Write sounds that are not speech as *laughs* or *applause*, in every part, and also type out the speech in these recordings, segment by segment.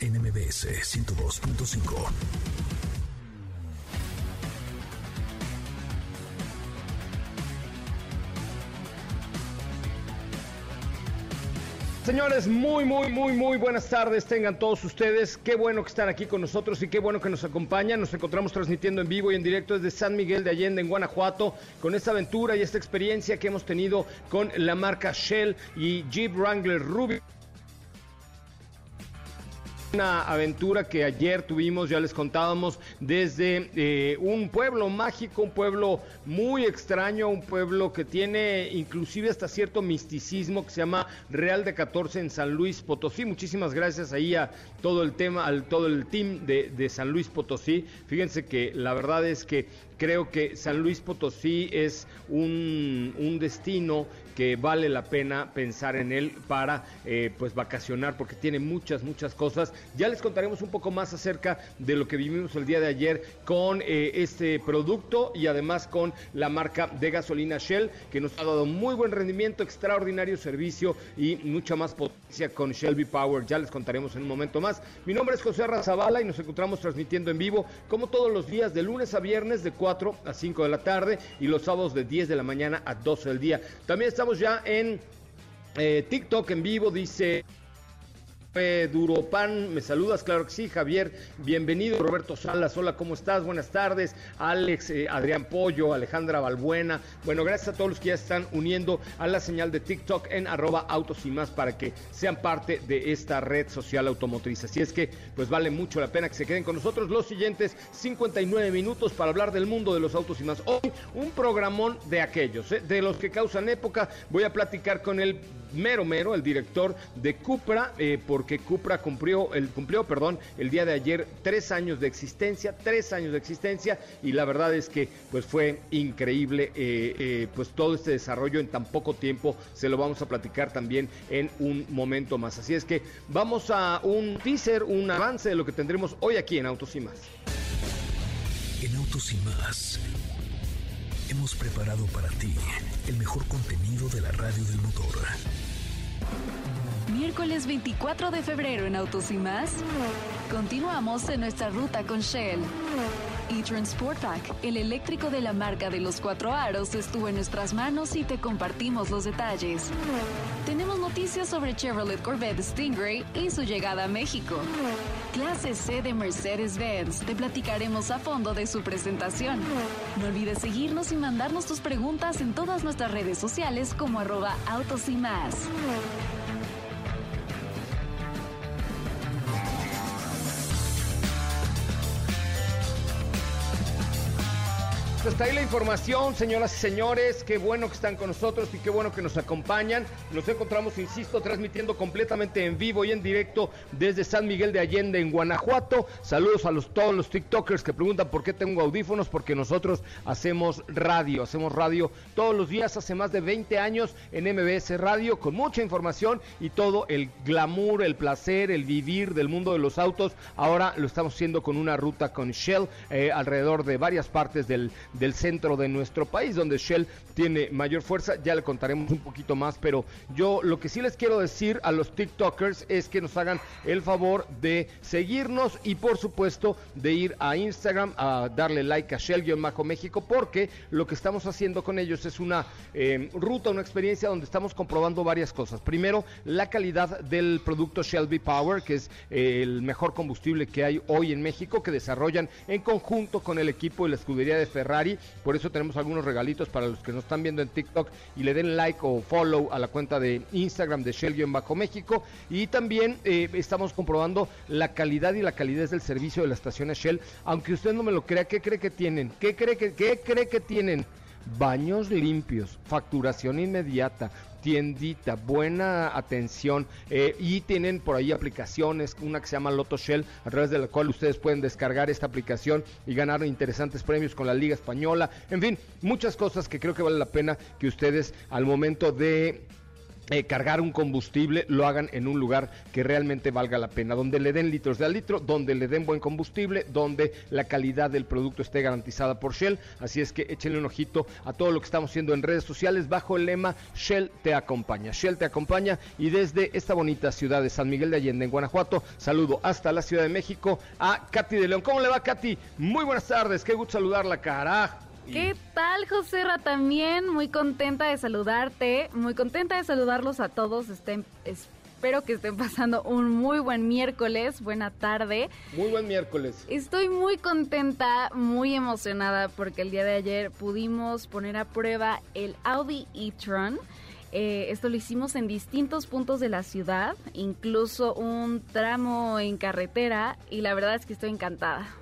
NMBS 102.5. Señores, muy, muy, muy, muy buenas tardes. Tengan todos ustedes. Qué bueno que están aquí con nosotros y qué bueno que nos acompañan. Nos encontramos transmitiendo en vivo y en directo desde San Miguel de Allende, en Guanajuato, con esta aventura y esta experiencia que hemos tenido con la marca Shell y Jeep Wrangler Ruby. Una aventura que ayer tuvimos, ya les contábamos, desde eh, un pueblo mágico, un pueblo muy extraño, un pueblo que tiene inclusive hasta cierto misticismo que se llama Real de 14 en San Luis Potosí. Muchísimas gracias ahí a todo el tema, al todo el team de, de San Luis Potosí. Fíjense que la verdad es que creo que San Luis Potosí es un, un destino que vale la pena pensar en él para eh, pues vacacionar porque tiene muchas muchas cosas. Ya les contaremos un poco más acerca de lo que vivimos el día de ayer con eh, este producto y además con la marca de gasolina Shell que nos ha dado muy buen rendimiento extraordinario servicio y mucha más potencia con Shelby Power. Ya les contaremos en un momento más. Mi nombre es José Razabala y nos encontramos transmitiendo en vivo como todos los días de lunes a viernes de 4 a 5 de la tarde y los sábados de 10 de la mañana a 12 del día. También estamos ya en eh, TikTok en vivo, dice Duropan, me saludas, claro que sí, Javier, bienvenido, Roberto Salas, hola, ¿cómo estás? Buenas tardes, Alex, eh, Adrián Pollo, Alejandra Balbuena, bueno, gracias a todos los que ya están uniendo a la señal de TikTok en arroba autos y más para que sean parte de esta red social automotriz, así es que pues vale mucho la pena que se queden con nosotros los siguientes 59 minutos para hablar del mundo de los autos y más. Hoy un programón de aquellos, ¿eh? de los que causan época, voy a platicar con el mero mero, el director de Cupra, eh, porque Cupra cumplió, el, cumplió perdón, el día de ayer tres años de existencia, tres años de existencia, y la verdad es que pues fue increíble eh, eh, pues todo este desarrollo en tan poco tiempo, se lo vamos a platicar también en un momento más. Así es que vamos a un teaser, un avance de lo que tendremos hoy aquí en Autos y más. En Autos y más hemos preparado para ti el mejor contenido de la radio del motor. Miércoles 24 de febrero en Autos y más. Continuamos en nuestra ruta con Shell. E-Transport Pack, el eléctrico de la marca de los cuatro aros, estuvo en nuestras manos y te compartimos los detalles. Tenemos noticias sobre Chevrolet Corvette Stingray y su llegada a México. Clase C de Mercedes-Benz, te platicaremos a fondo de su presentación. No olvides seguirnos y mandarnos tus preguntas en todas nuestras redes sociales como arroba autos y más. Está ahí la información, señoras y señores. Qué bueno que están con nosotros y qué bueno que nos acompañan. Nos encontramos, insisto, transmitiendo completamente en vivo y en directo desde San Miguel de Allende, en Guanajuato. Saludos a los, todos los TikTokers que preguntan por qué tengo audífonos, porque nosotros hacemos radio. Hacemos radio todos los días, hace más de 20 años en MBS Radio, con mucha información y todo el glamour, el placer, el vivir del mundo de los autos. Ahora lo estamos haciendo con una ruta con Shell eh, alrededor de varias partes del del centro de nuestro país, donde Shell tiene mayor fuerza. Ya le contaremos un poquito más, pero yo lo que sí les quiero decir a los TikTokers es que nos hagan el favor de seguirnos y por supuesto de ir a Instagram a darle like a Shell-México porque lo que estamos haciendo con ellos es una eh, ruta, una experiencia donde estamos comprobando varias cosas. Primero, la calidad del producto Shelby Power, que es eh, el mejor combustible que hay hoy en México, que desarrollan en conjunto con el equipo de la escudería de Ferrari. Por eso tenemos algunos regalitos para los que nos están viendo en TikTok y le den like o follow a la cuenta de Instagram de Shell-México. Y también eh, estamos comprobando la calidad y la calidez del servicio de la estación Shell. Aunque usted no me lo crea, ¿qué cree que tienen? ¿Qué cree que, qué cree que tienen? baños limpios, facturación inmediata, tiendita, buena atención eh, y tienen por ahí aplicaciones, una que se llama Loto Shell, a través de la cual ustedes pueden descargar esta aplicación y ganar interesantes premios con la Liga Española. En fin, muchas cosas que creo que vale la pena que ustedes al momento de eh, cargar un combustible lo hagan en un lugar que realmente valga la pena, donde le den litros de al litro, donde le den buen combustible, donde la calidad del producto esté garantizada por Shell. Así es que échenle un ojito a todo lo que estamos haciendo en redes sociales bajo el lema Shell te acompaña. Shell te acompaña y desde esta bonita ciudad de San Miguel de Allende, en Guanajuato, saludo hasta la Ciudad de México a Katy de León. ¿Cómo le va, Katy? Muy buenas tardes, qué gusto saludarla, carajo. ¿Qué tal, José También muy contenta de saludarte, muy contenta de saludarlos a todos. Estén, espero que estén pasando un muy buen miércoles, buena tarde. Muy buen miércoles. Estoy muy contenta, muy emocionada porque el día de ayer pudimos poner a prueba el Audi e-tron. Eh, esto lo hicimos en distintos puntos de la ciudad, incluso un tramo en carretera y la verdad es que estoy encantada.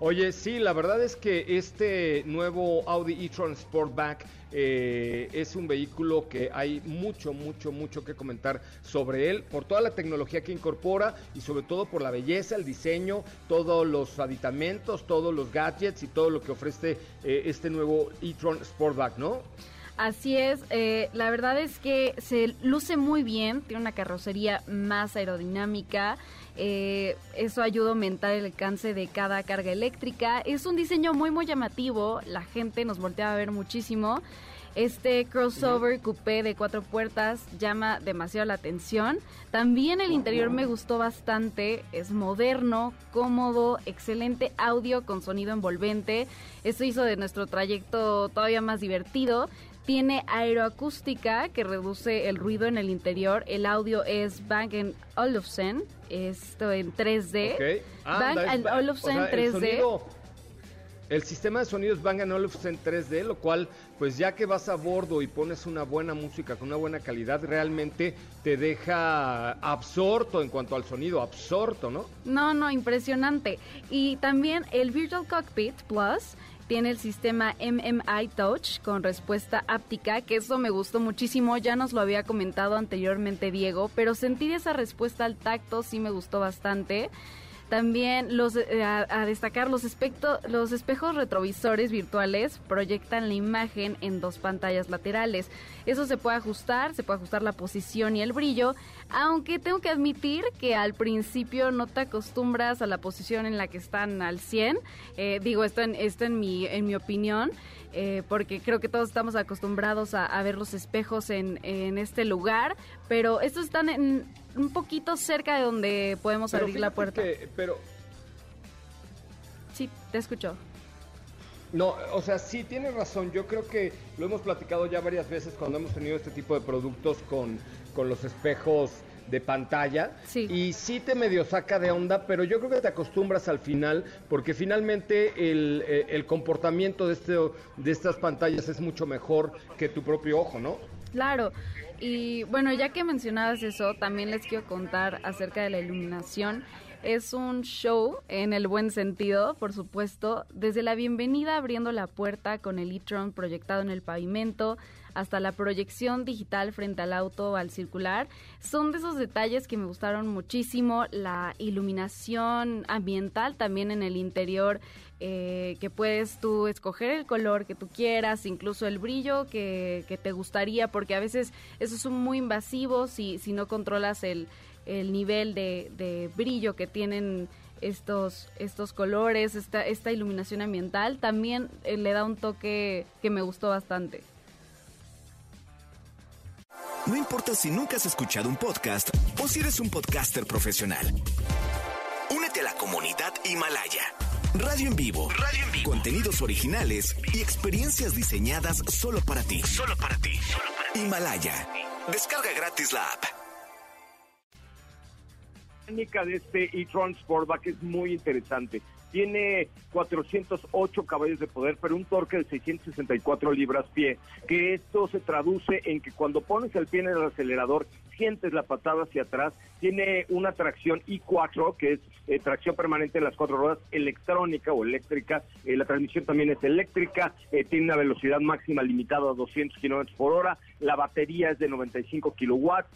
Oye, sí, la verdad es que este nuevo Audi e-tron Sportback eh, es un vehículo que hay mucho, mucho, mucho que comentar sobre él, por toda la tecnología que incorpora y sobre todo por la belleza, el diseño, todos los aditamentos, todos los gadgets y todo lo que ofrece eh, este nuevo e-tron Sportback, ¿no? Así es, eh, la verdad es que se luce muy bien, tiene una carrocería más aerodinámica, eh, eso ayuda a aumentar el alcance de cada carga eléctrica. Es un diseño muy, muy llamativo. La gente nos voltea a ver muchísimo. Este crossover coupé de cuatro puertas llama demasiado la atención. También el interior me gustó bastante. Es moderno, cómodo, excelente audio con sonido envolvente. Esto hizo de nuestro trayecto todavía más divertido. Tiene aeroacústica que reduce el ruido en el interior. El audio es Bang Olufsen, esto en 3D. Bang Olufsen 3D. El, sistema de sonido es Bang Olufsen 3D, lo cual, pues ya que vas a bordo y pones una buena música con una buena calidad, realmente te deja absorto en cuanto al sonido, absorto, ¿no? No, no, impresionante. Y también el Virtual Cockpit Plus tiene el sistema MMI Touch con respuesta áptica, que eso me gustó muchísimo, ya nos lo había comentado anteriormente Diego, pero sentir esa respuesta al tacto sí me gustó bastante. También los, eh, a, destacar los, los espejos retrovisores virtuales proyectan la imagen en dos pantallas laterales. Eso se puede ajustar, se puede ajustar la posición y el brillo, aunque tengo que admitir que al principio no te acostumbras a la posición en la que están al 100. Eh, digo esto en, esto en, mi, en mi opinión. Eh, porque creo que todos estamos acostumbrados a, ver los espejos en, en, este lugar, pero estos están en, un poquito cerca de donde podemos abrir la puerta. pero... Sí, te escucho. No, o sea, sí tienes razón. Yo creo que lo hemos platicado ya varias veces cuando hemos tenido este tipo de productos con, con los espejos de pantalla sí. y sí te medio saca de onda, pero yo creo que te acostumbras al final porque finalmente el, eh, el comportamiento de, este, de estas pantallas es mucho mejor que tu propio ojo, ¿no? Claro, y bueno, ya que mencionabas eso, también les quiero contar acerca de la iluminación. Es un show en el buen sentido, por supuesto, desde la bienvenida abriendo la puerta con el e-tron proyectado en el pavimento hasta la proyección digital frente al auto al circular. Son de esos detalles que me gustaron muchísimo, la iluminación ambiental también en el interior eh, que puedes tú escoger el color que tú quieras, incluso el brillo que, te gustaría, porque a veces esos son muy invasivos si, si no controlas el, nivel de, brillo que tienen estos, estos colores, esta, esta iluminación ambiental, también eh, le da un toque que me gustó bastante. No importa si nunca has escuchado un podcast o si eres un podcaster profesional. Únete a la comunidad Himalaya. Radio en vivo. Radio en vivo. Contenidos originales y experiencias diseñadas solo para ti. Solo para ti. Himalaya. Descarga gratis la app. La técnica de este e-tron Sportback es muy interesante. Tiene 408 caballos de poder, pero un torque de 664 libras-pie, que esto se traduce en que cuando pones el pie en el acelerador, sientes la patada hacia atrás, tiene una tracción i4, que es eh, tracción permanente en las cuatro ruedas, electrónica o eléctrica, eh, la transmisión también es eléctrica, eh, tiene una velocidad máxima limitada a 200 kilómetros por hora, la batería es de 95 kilowatts,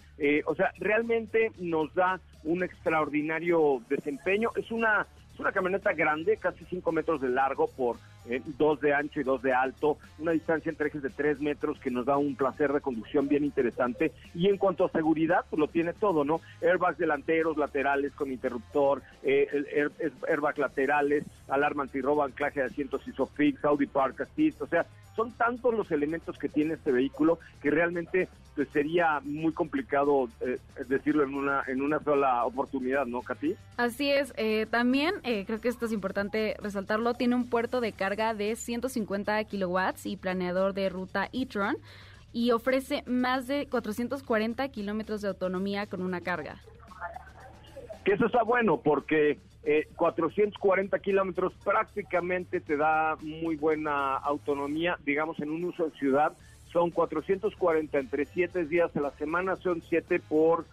o sea, realmente nos da un extraordinario desempeño, es una es una camioneta grande, casi 5 metros de largo por 2 de ancho y 2 de alto, una distancia entre ejes de 3 metros que nos da un placer de conducción bien interesante. Y en cuanto a seguridad, pues lo tiene todo, ¿no? Airbags delanteros, laterales con interruptor, eh, airbag laterales, alarma antirrobo, anclaje de asientos ISOFIX, Audi Park Assist, o sea, son tantos los elementos que tiene este vehículo que realmente pues, sería muy complicado eh, decirlo en una en una sola oportunidad, ¿no, Katy? Así es. Eh, también eh, creo que esto es importante resaltarlo. Tiene un puerto de carga de 150 kilowatts y planeador de ruta e-tron y ofrece más de 440 kilómetros de autonomía con una carga. Que eso está bueno porque 440 kilómetros prácticamente te da muy buena autonomía, digamos, en un uso en ciudad. Son 440 entre 7 días a la semana, son 7 por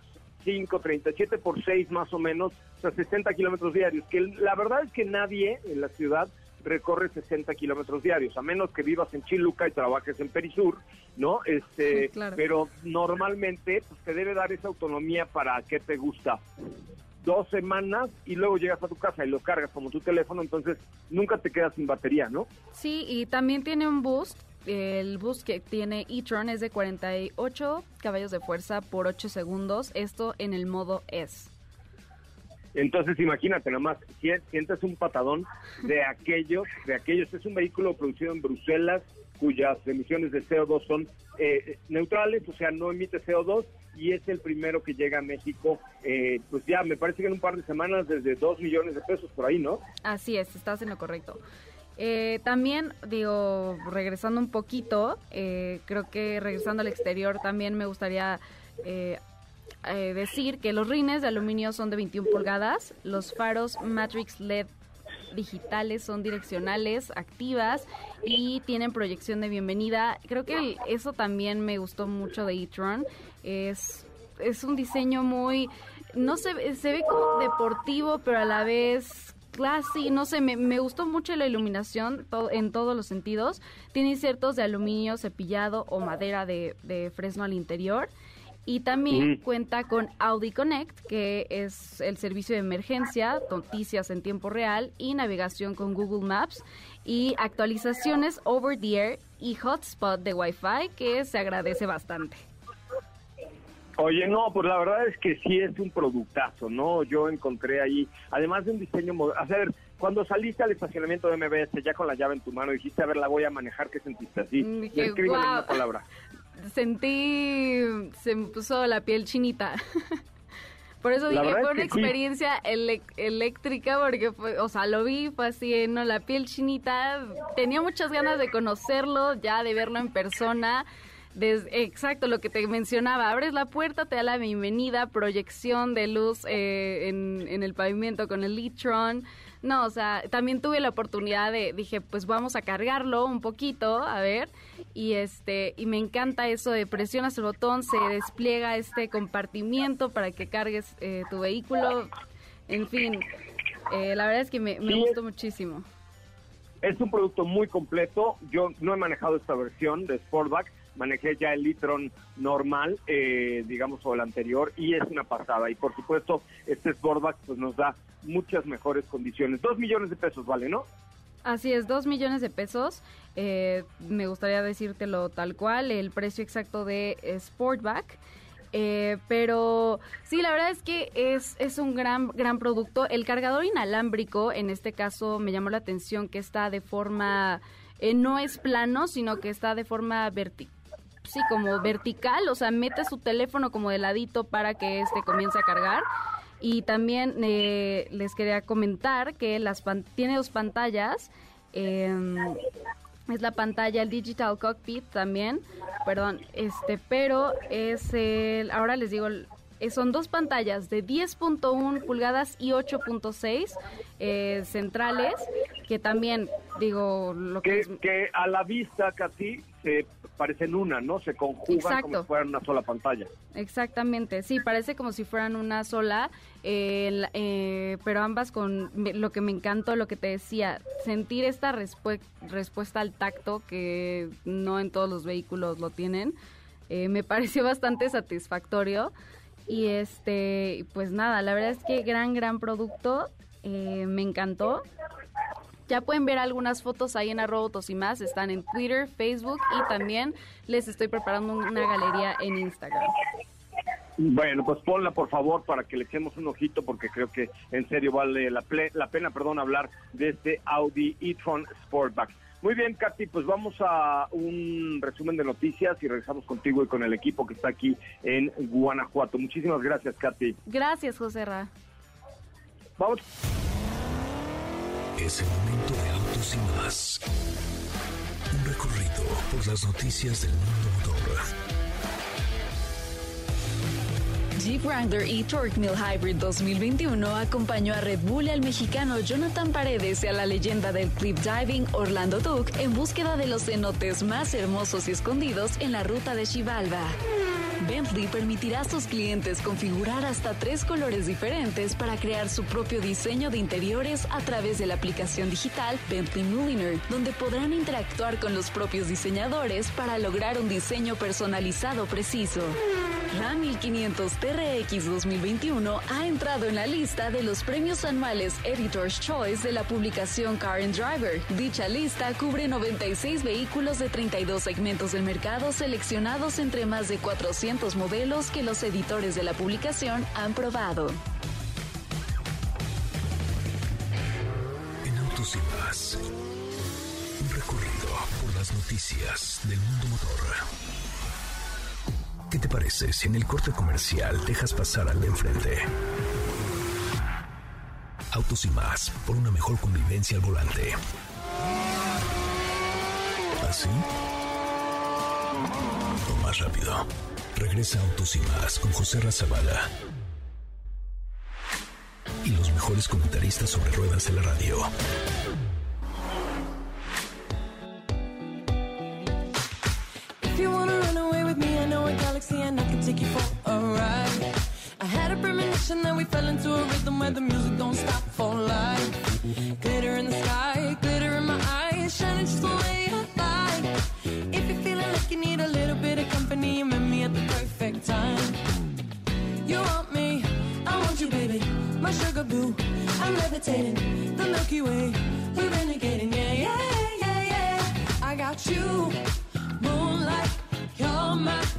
5, 37 por 6 más o menos, o sea, 60 kilómetros diarios. Que la verdad es que nadie en la ciudad recorre 60 kilómetros diarios, a menos que vivas en Chiluca y trabajes en Perisur, ¿no? Este, pero normalmente pues, te debe dar esa autonomía para qué te gusta dos semanas y luego llegas a tu casa y lo cargas como tu teléfono, entonces nunca te quedas sin batería, ¿no? Sí, y también tiene un boost. El boost que tiene e-tron es de 48 caballos de fuerza por 8 segundos, esto en el modo S. Entonces imagínate nomás, sientes un patadón de *laughs* aquellos, de aquellos, es un vehículo producido en Bruselas cuyas emisiones de CO2 son eh, neutrales, o sea, no emite CO2 y es el primero que llega a México, eh, pues ya me parece que en un par de semanas desde 2 millones de pesos por ahí, ¿no? Así es, estás en lo correcto. Eh, también, digo, regresando un poquito, eh, creo que regresando al exterior también me gustaría decir que los rines de aluminio son de 21 pulgadas, los faros Matrix LED digitales son direccionales, activas y tienen proyección de bienvenida. Creo que eso también me gustó mucho de e-tron. Es, es un diseño muy, no se, se ve como deportivo, pero a la vez classy, no sé, me, me gustó mucho la iluminación en todos los sentidos. Tiene insertos de aluminio cepillado o madera de, de fresno al interior. Y también cuenta con Audi Connect, que es el servicio de emergencia, noticias en tiempo real y navegación con Google Maps y actualizaciones over the air y hotspot de Wi-Fi, que se agradece bastante. Oye, no, pues la verdad es que sí es un productazo, ¿no? Yo encontré ahí, además de un diseño, a ver, cuando saliste al estacionamiento de MBS ya con la llave en tu mano, dijiste, a ver, la voy a manejar, ¿qué sentiste así? Mm, Escríbeme una palabra sentí, se me puso la piel chinita. *laughs* Por eso dije, fue una experiencia eléctrica, porque, fue, o sea, lo vi, fue así, ¿no? La piel chinita, tenía muchas ganas de conocerlo, ya de verlo en persona. exacto, lo que te mencionaba, abres la puerta, te da la bienvenida, proyección de luz eh, en, en, el pavimento con el Litron, no, o sea, también tuve la oportunidad de, dije, pues vamos a cargarlo un poquito, a ver, y este, y me encanta eso de presionas el botón, se despliega este compartimiento para que cargues eh, tu vehículo, en fin, eh, la verdad es que me, gustó muchísimo. Es un producto muy completo, yo no he manejado esta versión de Sportback, manejé ya el Litron normal, eh, digamos, o el anterior, y es una pasada. Y por supuesto, este Sportback pues, nos da muchas mejores condiciones. Dos millones de pesos vale, ¿no? Así es, dos millones de pesos. Eh, me gustaría decírtelo tal cual, el precio exacto de Sportback. Eh, pero sí, la verdad es que es, es un gran, gran producto. El cargador inalámbrico, en este caso, me llamó la atención que está de forma, eh, no es plano, sino que está de forma vertical. Sí, como vertical, o sea, mete su teléfono como de ladito para que este comience a cargar. Y también eh, les quería comentar que las tiene dos pantallas. Em, es la pantalla, el Digital Cockpit también, perdón, este, pero es el, ahora les digo, eh, son dos pantallas de 10.1 pulgadas y 8.6 eh, centrales, que también, digo, lo que, que, a la vista casi se parecen una, ¿no? Se conjugan como si fueran una sola pantalla. Exactamente, sí, parece como si fueran una sola, eh, pero ambas con lo que me encantó, lo que te decía, sentir esta respuesta al tacto que no en todos los vehículos lo tienen, me *laughs* pareció bastante satisfactorio. Y este, pues nada, la verdad es que gran, gran producto. Eh, me encantó. Ya pueden ver algunas fotos ahí en arroba y más. Están en Twitter, Facebook y también les estoy preparando una galería en Instagram. Bueno, pues ponla por favor para que le echemos un ojito porque creo que en serio vale la, la pena, perdón, hablar de este Audi e-tron Sportback. Muy bien, Katy, pues vamos a un resumen de noticias y regresamos contigo y con el equipo que está aquí en Guanajuato. Muchísimas gracias, Katy. Gracias, José Ra. Vamos. Es el momento de autos y más. Un recorrido por las noticias del mundo motor Jeep Wrangler y Torque Mill Hybrid 2021 acompañó a Red Bull y al mexicano Jonathan Paredes y a la leyenda del clip diving Orlando Duke en búsqueda de los cenotes más hermosos y escondidos en la ruta de Chivalba. Bentley permitirá a sus clientes configurar hasta tres colores diferentes para crear su propio diseño de interiores a través de la aplicación digital Bentley Milliner, donde podrán interactuar con los propios diseñadores para lograr un diseño personalizado preciso. Ram 1500 TRX 2021 ha entrado en la lista de los premios anuales Editor's Choice de la publicación Car and Driver. Dicha lista cubre 96 vehículos de 32 segmentos del mercado seleccionados entre más de 400 modelos que los editores de la publicación han probado. En Autos y Más, un recorrido por las noticias del mundo motor. ¿Qué te parece si en el corte comercial dejas pasar al de enfrente? Autos y más, por una mejor convivencia al volante. ¿Así? O más rápido. Regresa Autos y más con José Razabala. Y los mejores comentaristas sobre ruedas de la radio. and I can take you for a ride. I had a premonition that we fell into a rhythm where the music don't stop for life. My sugar boo. I'm levitating, the Milky Way, we're renegading, yeah, yeah, yeah, yeah. I got you, moonlight, you're my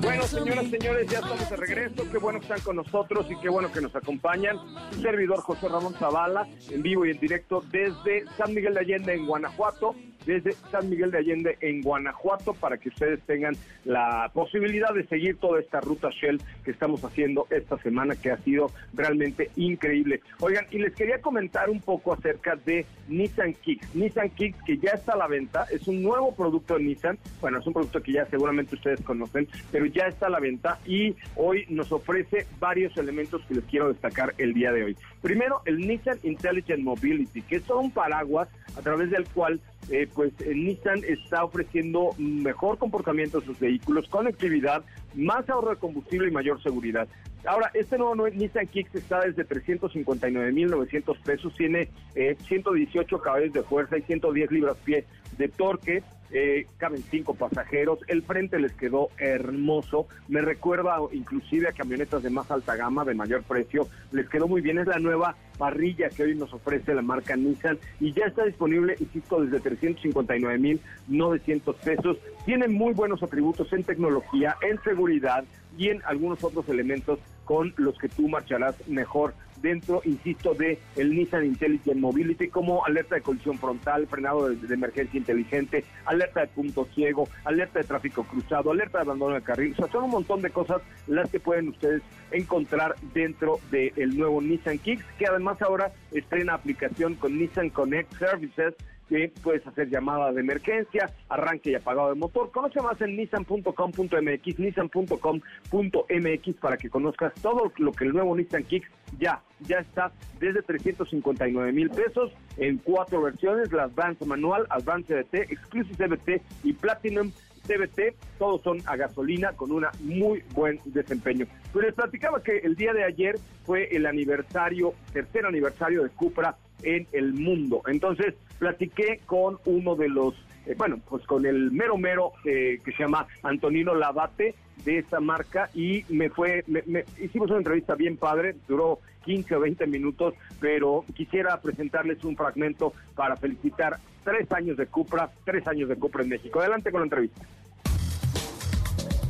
Bueno, señoras y señores, ya estamos de regreso. Qué bueno que están con nosotros y qué bueno que nos acompañan. Servidor José Ramón Zavala, en vivo y en directo desde San Miguel de Allende, en Guanajuato desde San Miguel de Allende en Guanajuato para que ustedes tengan la posibilidad de seguir toda esta ruta Shell que estamos haciendo esta semana que ha sido realmente increíble. Oigan, y les quería comentar un poco acerca de Nissan Kicks. Nissan Kicks que ya está a la venta, es un nuevo producto de Nissan, bueno, es un producto que ya seguramente ustedes conocen, pero ya está a la venta y hoy nos ofrece varios elementos que les quiero destacar el día de hoy. Primero, el Nissan Intelligent Mobility, que es todo un paraguas a través del cual eh, pues eh, Nissan está ofreciendo mejor comportamiento de sus vehículos, conectividad, más ahorro de combustible y mayor seguridad. Ahora, este nuevo Nissan Kicks está desde 359.900 pesos, tiene 118 eh, caballos de fuerza y 110 libras pie de torque, eh, caben cinco pasajeros, el frente les quedó hermoso, me recuerda inclusive a camionetas de más alta gama, de mayor precio, les quedó muy bien, es la nueva parrilla que hoy nos ofrece la marca Nissan y ya está disponible, insisto, desde 359.900 pesos, tiene muy buenos atributos en tecnología, en seguridad y en algunos otros elementos con los que tú marcharás mejor dentro, insisto, de el Nissan Intelligent Mobility, como alerta de colisión frontal, frenado de, emergencia inteligente, alerta de punto ciego, alerta de tráfico cruzado, alerta de abandono de carril. O sea, son un montón de cosas las que pueden ustedes encontrar dentro del nuevo Nissan Kicks, que además ahora estrena aplicación con Nissan Connect Services, que puedes hacer llamada de emergencia, arranque y apagado de motor. Conoce más en nissan.com.mx, nissan.com.mx para que conozcas todo lo que el nuevo Nissan Kicks ya, ya está desde 359 mil pesos en cuatro versiones, la Advance Manual, Advance CBT, Exclusive CBT y Platinum CBT, todos son a gasolina con un muy buen desempeño. Pero les platicaba que el día de ayer fue el aniversario, tercer aniversario de Cupra en el mundo. Entonces, platiqué con uno de los, eh, bueno, pues con el mero mero eh, que se llama Antonino Lavate de esta marca y me fue, me, hicimos una entrevista bien padre, duró 15 o 20 minutos, pero quisiera presentarles un fragmento para felicitar tres años de Cupra, tres años de Cupra en México. Adelante con la entrevista.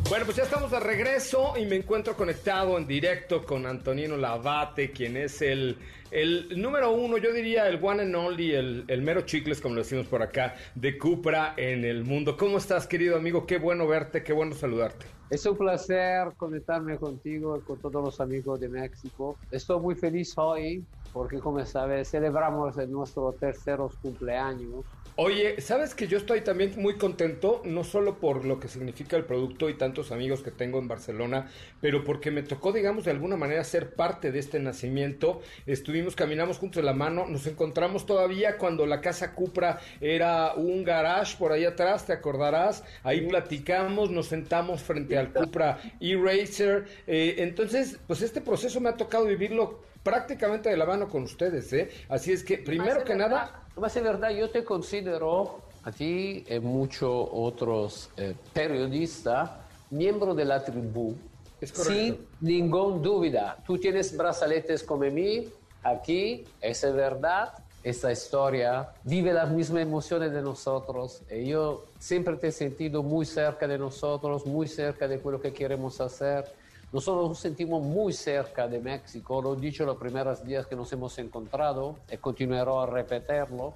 Bueno, pues ya estamos de regreso y me encuentro conectado en directo con Antonino Lavate, quien es el, el número uno, yo diría el one and only, el, el, mero chicles, como lo decimos por acá, de Cupra en el mundo. ¿Cómo estás, querido amigo? Qué bueno verte, qué bueno saludarte. Es un placer conectarme contigo y con todos los amigos de México. Estoy muy feliz hoy porque, como sabes, celebramos nuestro tercer cumpleaños Oye, sabes que yo estoy también muy contento, no solo por lo que significa el producto y tantos amigos que tengo en Barcelona, pero porque me tocó, digamos, de alguna manera ser parte de este nacimiento. Estuvimos, caminamos juntos de la mano, nos encontramos todavía cuando la casa Cupra era un garage por ahí atrás, te acordarás. Ahí platicamos, nos sentamos frente al Cupra E-Racer. Eh, entonces, pues este proceso me ha tocado vivirlo prácticamente de la mano con ustedes, ¿eh? Así es que, primero que nada A ser verdad, yo te considero a ti y muchos otros eh, periodistas miembro de la tribu. Sin ninguna duda. Tú tienes brazaletes como mí, aquí, es verdad. Esta historia vive las mismas emociones de nosotros. Y yo siempre te he sentido muy cerca de nosotros, muy cerca de lo que queremos hacer. Nosotros nos sentimos muy cerca de México, lo he dicho los primeros días que nos hemos encontrado y continuaré a repetirlo.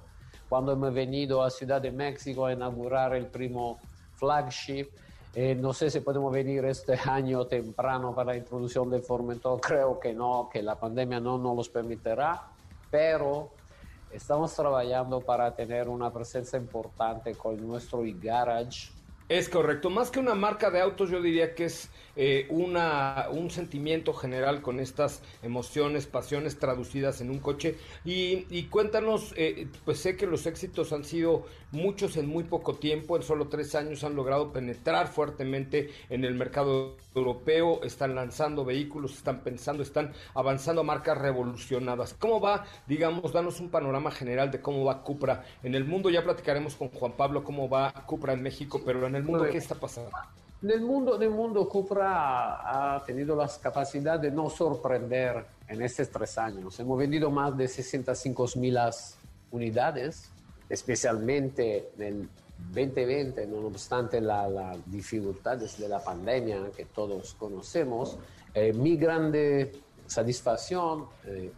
Cuando hemos venido a Ciudad de México a inaugurar el primo flagship, eh, no sé si podemos venir este *laughs* año temprano para la introducción del Formentor, creo que no, que la pandemia no nos los permitirá, pero estamos trabajando para tener una presencia importante con nuestro e-garage es correcto, más que una marca de autos, yo diría que es eh, una, un sentimiento general con estas emociones, pasiones traducidas en un coche. Y, cuéntanos, eh, pues sé que los éxitos han sido muchos en muy poco tiempo, en solo tres años han logrado penetrar fuertemente en el mercado europeo, están lanzando vehículos, están pensando, están avanzando a marcas revolucionadas. ¿Cómo va, digamos, danos un panorama general de cómo va Cupra en el mundo? Ya platicaremos con Juan Pablo cómo va Cupra en México, pero en el mundo, ¿qué está pasando? En el mundo, mundo Cupra ha tenido la capacidad de no sorprender en estos tres años. Hemos vendido más de 65 mil unidades, especialmente en el 2020, no obstante las dificultades de la pandemia que todos conocemos. Eh, mi grande satisfacción eh,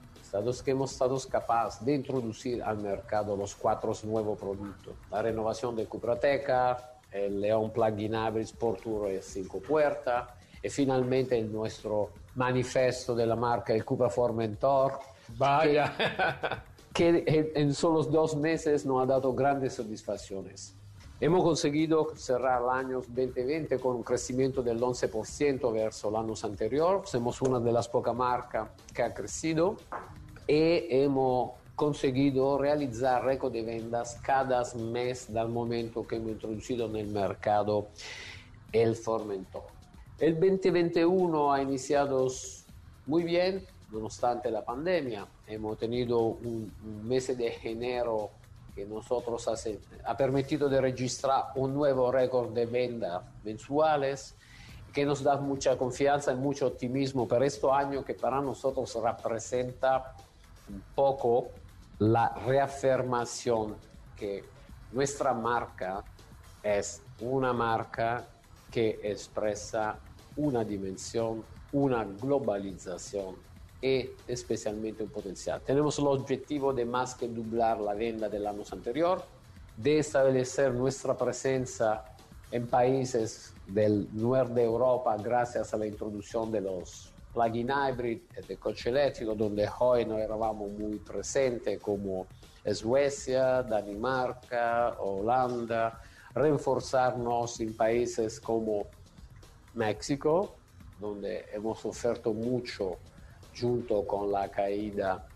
es que hemos estado capaces de introducir al mercado los cuatro nuevos productos. La renovación de Cuprateca, el León Plug-in Hybrid Sport y 5 puertas y finalmente nuestro manifiesto de la marca el Cupra Formentor. Vaya. Que, que en solo dos meses nos ha dado grandes satisfacciones. Hemos conseguido cerrar el año 2020 con un crecimiento del 11% verso el año anterior. Somos una de las pocas marcas que ha crecido y hemos conseguido realizar récord de ventas cada mes del momento que hemos introducido en el mercado el Formentor. El 2021 ha iniciado muy bien, nonostante la pandemia. Hemos tenido un, mes de enero que nosotros ha permitido de registrar un nuevo récord de ventas mensuales que nos da mucha confianza y mucho optimismo para este año que para nosotros representa un poco la reafirmación que nuestra marca es una marca que expresa una dimensión, una globalización y especialmente un potencial. Tenemos el objetivo de más que doblar la venta del año anterior, de establecer nuestra presencia en países del norte de Europa gracias a la introducción de los plug-in hybrid de coche eléctrico, donde hoy no éramos muy presentes como Suecia, Dinamarca, Holanda, reforzarnos en países como México, donde hemos ofertado mucho junto con la caída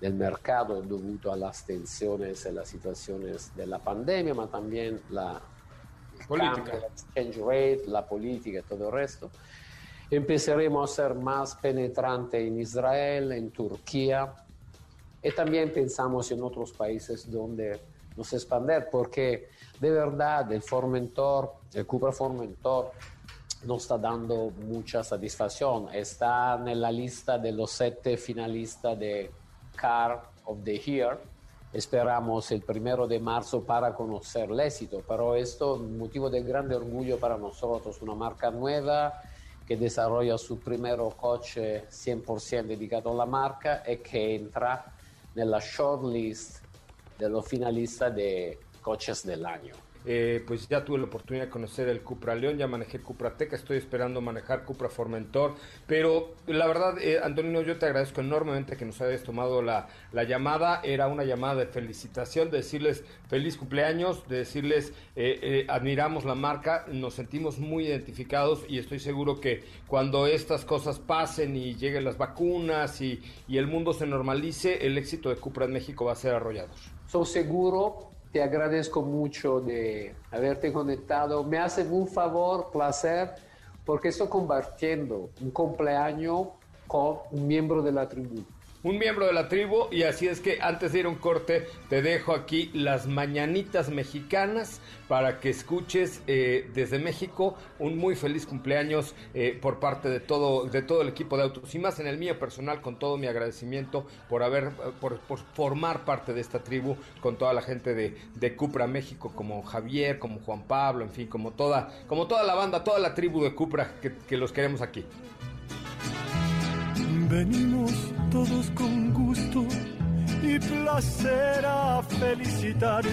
del mercado debido a las tensiones y las situaciones de la pandemia, pero también la política, exchange rate, la política y todo el resto. Empezaremos a ser más penetrante en Israel, en Turquía, y también pensamos en otros países donde nos expander, porque de verdad el Formentor, el Cupra Formentor, nos está dando mucha satisfacción. Está en la lista de los siete finalistas de Car of the Year. Esperamos el primero de marzo para conocer el éxito, pero esto es un motivo de grande orgullo para nosotros, una marca nueva que desarrolla su primer coche 100% dedicado a la marca y que entra en la shortlist de los finalistas de coches del año. Eh, pues ya tuve la oportunidad de conocer el Cupra León, ya manejé Cupra Teca, estoy esperando manejar Cupra Formentor, pero la verdad, eh, Antonio, yo te agradezco enormemente que nos hayas tomado la, la, llamada, era una llamada de felicitación, de decirles feliz cumpleaños, de decirles eh, eh, admiramos la marca, nos sentimos muy identificados y estoy seguro que cuando estas cosas pasen y lleguen las vacunas y, y el mundo se normalice, el éxito de Cupra en México va a ser arrollado. Soy seguro te agradezco mucho de haberte conectado. Me hace un favor, placer, porque estoy compartiendo un cumpleaños con un miembro de la tribu un miembro de la tribu y así es que antes de ir a un corte te dejo aquí las mañanitas mexicanas para que escuches eh, desde México un muy feliz cumpleaños eh, por parte de todo de todo el equipo de Autos y más en el mío personal con todo mi agradecimiento por haber por, formar parte de esta tribu con toda la gente de, de Cupra México como Javier como Juan Pablo en fin como toda como toda la banda toda la tribu de Cupra que los queremos aquí Venimos todos con gusto y placer a felicitarte.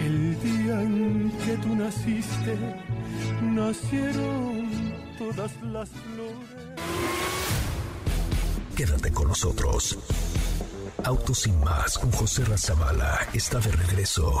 El día en que tú naciste, nacieron todas las flores. Quédate con nosotros. Autos sin más con José Razabala está de regreso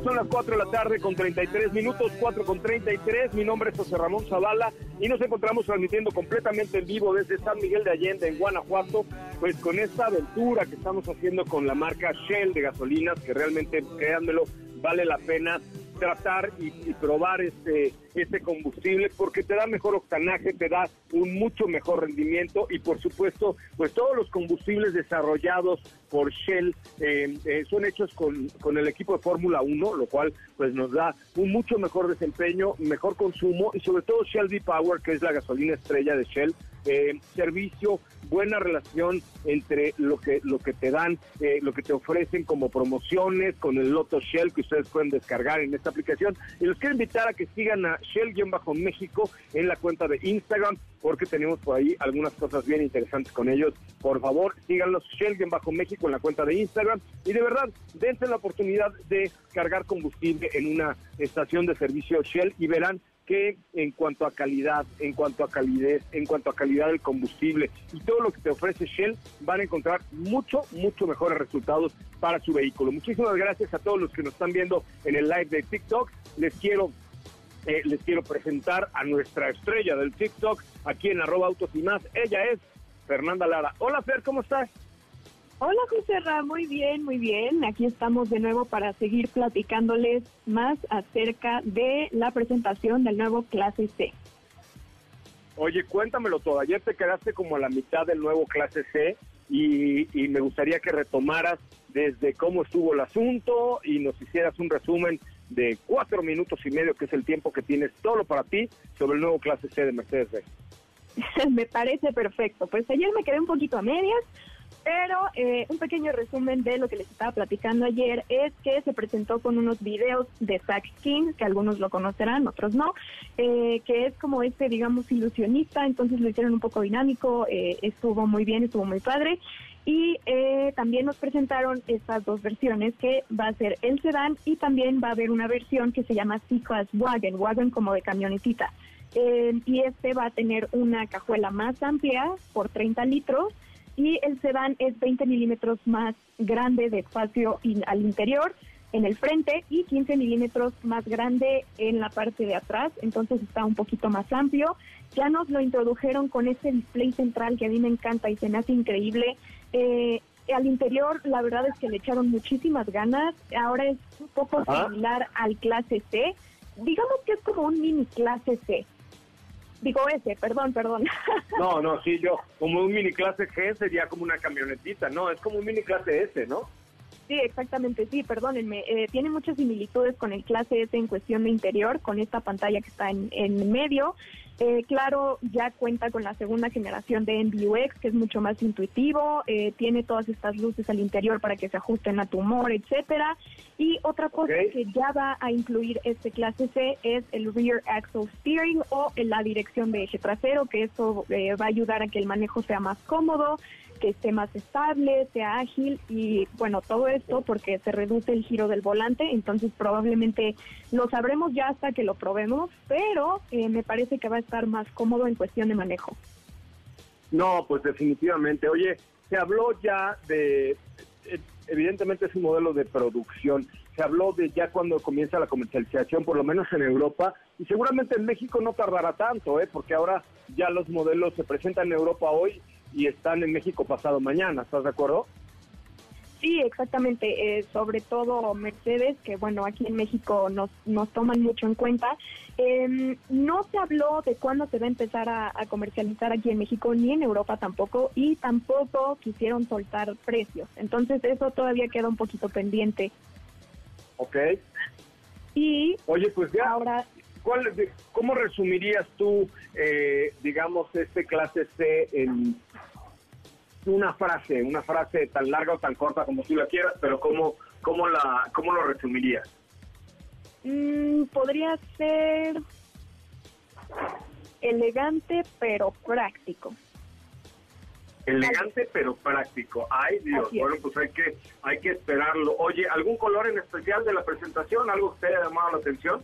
Son las 4 de la tarde con 33 minutos, 4 con 33. Mi nombre es José Ramón Zavala y nos encontramos transmitiendo completamente en vivo desde San Miguel de Allende, en Guanajuato, pues con esta aventura que estamos haciendo con la marca Shell de gasolinas, que realmente, créanmelo, vale la pena tratar y, probar este, este combustible porque te da mejor octanaje, te da un mucho mejor rendimiento y por supuesto, pues todos los combustibles desarrollados por Shell eh, eh, son hechos con, con el equipo de Fórmula 1, lo cual pues nos da un mucho mejor desempeño, mejor consumo y sobre todo Shell V-Power, que es la gasolina estrella de Shell, eh, servicio, buena relación entre lo que lo que te dan, eh, lo que te ofrecen como promociones con el Loto Shell que ustedes pueden descargar en esta aplicación. Y los quiero invitar a que sigan a Shell-México en la cuenta de Instagram porque tenemos por ahí algunas cosas bien interesantes con ellos. Por favor, síganlos Shell-México en la cuenta de Instagram y de verdad, dense la oportunidad de cargar combustible en una estación de servicio Shell y verán en cuanto a calidad, en cuanto a calidez, en cuanto a calidad del combustible y todo lo que te ofrece Shell, van a encontrar mucho, mucho mejores resultados para su vehículo. Muchísimas gracias a todos los que nos están viendo en el live de TikTok. Les quiero eh, les quiero presentar a nuestra estrella del TikTok aquí en arroba autos y más. Ella es Fernanda Lara. Hola Fer, ¿cómo estás? Hola José Ra, muy bien, muy bien. Aquí estamos de nuevo para seguir platicándoles más acerca de la presentación del nuevo Clase C. Oye, cuéntamelo todo. Ayer te quedaste como a la mitad del nuevo Clase C y, y me gustaría que retomaras desde cómo estuvo el asunto y nos hicieras un resumen de cuatro minutos y medio, que es el tiempo que tienes solo para ti, sobre el nuevo Clase C de Mercedes-Benz. *laughs* Me parece perfecto. Pues ayer me quedé un poquito a medias, pero eh, un pequeño resumen de lo que les estaba platicando ayer es que se presentó con unos videos de Zach King, que algunos lo conocerán, otros no, eh, que es como este, digamos, ilusionista, entonces lo hicieron un poco dinámico, eh, estuvo muy bien, estuvo muy padre. Y eh, también nos presentaron estas dos versiones, que va a ser el sedán y también va a haber una versión que se llama C-Class Wagon, wagon como de camionetita. Eh, y este va a tener una cajuela más amplia por 30 litros y el sedán es 20 milímetros más grande de espacio in- al interior en el frente y 15 milímetros más grande en la parte de atrás, entonces está un poquito más amplio. Ya nos lo introdujeron con este display central que a mí me encanta y se me hace increíble. Eh, al interior, la verdad es que le echaron muchísimas ganas. Ahora es un poco Ajá. similar al clase C. Digamos que es como un mini clase C. Digo ese, perdón, perdón. *laughs* No, no, sí, yo, como un mini clase G sería como una camionetita, no, es como un mini clase S, ¿no? Sí, exactamente, sí, perdónenme. Eh, tiene muchas similitudes con el clase S en cuestión de interior, con esta pantalla que está en, en medio. Eh, claro, ya cuenta con la segunda generación de MBUX, que es mucho más intuitivo, eh, tiene todas estas luces al interior para que se ajusten a tu humor, etcétera. Y otra cosa que ya va a incluir este clase C es el Rear Axle Steering o en la dirección de eje trasero, que eso eh, va a ayudar a que el manejo sea más cómodo, que esté más estable, sea ágil y bueno, todo esto porque se reduce el giro del volante, entonces probablemente lo sabremos ya hasta que lo probemos, pero eh, me parece que va a estar más cómodo en cuestión de manejo. No, pues definitivamente. Oye, se habló ya de, eh, evidentemente es un modelo de producción, se habló de ya cuando comienza la comercialización, por lo menos en Europa, y seguramente en México no tardará tanto, ¿eh? porque ahora ya los modelos se presentan en Europa hoy y están en México pasado mañana, ¿estás de acuerdo? Sí, exactamente, eh, sobre todo Mercedes, que bueno, aquí en México nos, nos toman mucho en cuenta. Eh, no se habló de cuándo se va a empezar a, a comercializar aquí en México, ni en Europa tampoco, y tampoco quisieron soltar precios. Entonces eso todavía queda un poquito pendiente. Ok. Y Oye, pues ya, ahora ¿cuál, de- ¿cómo resumirías tú, eh, digamos, este clase C en una frase, una frase tan larga o tan corta como tú la quieras, pero cómo, cómo, la, cómo lo resumirías? mm, podría ser elegante pero práctico. Elegante pero práctico. Ay Dios, bueno pues hay que hay que esperarlo. Oye, ¿algún color en especial de la presentación? ¿Algo que te haya llamado la atención?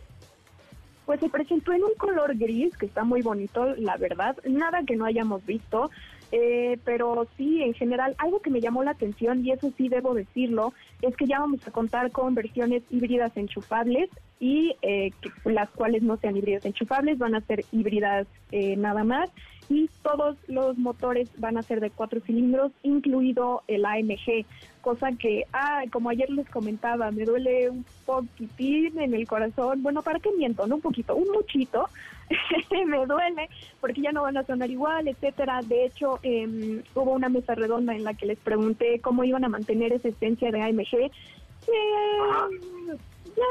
Pues se presentó en un color gris que está muy bonito, la verdad. Nada que no hayamos visto, eh, pero sí, en general, algo que me llamó la atención, y eso sí debo decirlo, es que ya vamos a contar con versiones híbridas enchufables y eh, las cuales no sean híbridas enchufables, van a ser híbridas eh, nada más. Y todos los motores van a ser de cuatro cilindros, incluido el AMG, cosa que, ah, como ayer les comentaba, me duele un poquitín en el corazón. Bueno, ¿para qué miento? No un poquito, un muchito. *laughs* me duele porque ya no van a sonar igual, etcétera. De hecho, em, hubo una mesa redonda en la que les pregunté cómo iban a mantener esa esencia de AMG. Eh,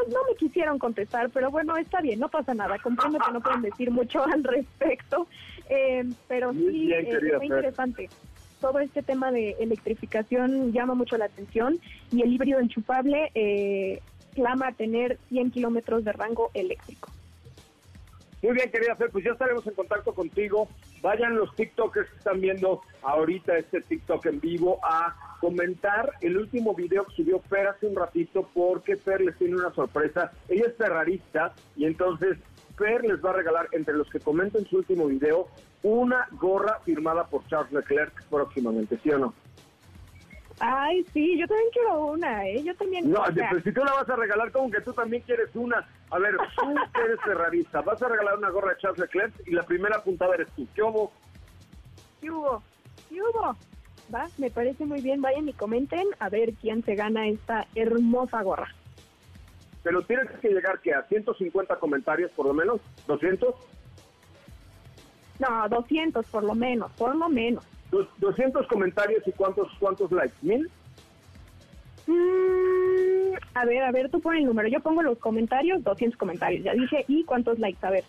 no me quisieron contestar, pero bueno, está bien, no pasa nada. Comprendo que no pueden decir mucho al respecto, eh, pero Muy sí bien, eh, interesante. Todo este tema de electrificación llama mucho la atención y el híbrido enchufable eh, clama a tener 100 kilómetros de rango eléctrico. Muy bien, querida Fer, pues ya estaremos en contacto contigo. Vayan los TikTokers que están viendo ahorita este TikTok en vivo a comentar el último video que subió Fer hace un ratito porque Fer les tiene una sorpresa. Ella es ferrarista y entonces Fer les va a regalar entre los que comenten su último video una gorra firmada por Charles Leclerc próximamente, ¿sí o no? Ay, sí, yo también quiero una, ¿eh? Yo también. No, o sea, pues si tú la vas a regalar, como que tú también quieres una. A ver, *laughs* tú que eres ferrarista, vas a regalar una gorra de Charles Leclerc y la primera puntada eres tú. ¿Qué hubo? ¿Qué hubo? ¿Qué hubo? Va, me parece muy bien. Vayan y comenten a ver quién se gana esta hermosa gorra. Pero tienes que llegar que a 150 comentarios por lo menos, 200, No, 200 por lo menos, por lo menos. Du- 200 comentarios y cuántos cuántos likes, mil. Mm, a ver, a ver, tú pon el número. Yo pongo los comentarios, 200 comentarios. Ya dije, ¿y cuántos likes? A ver.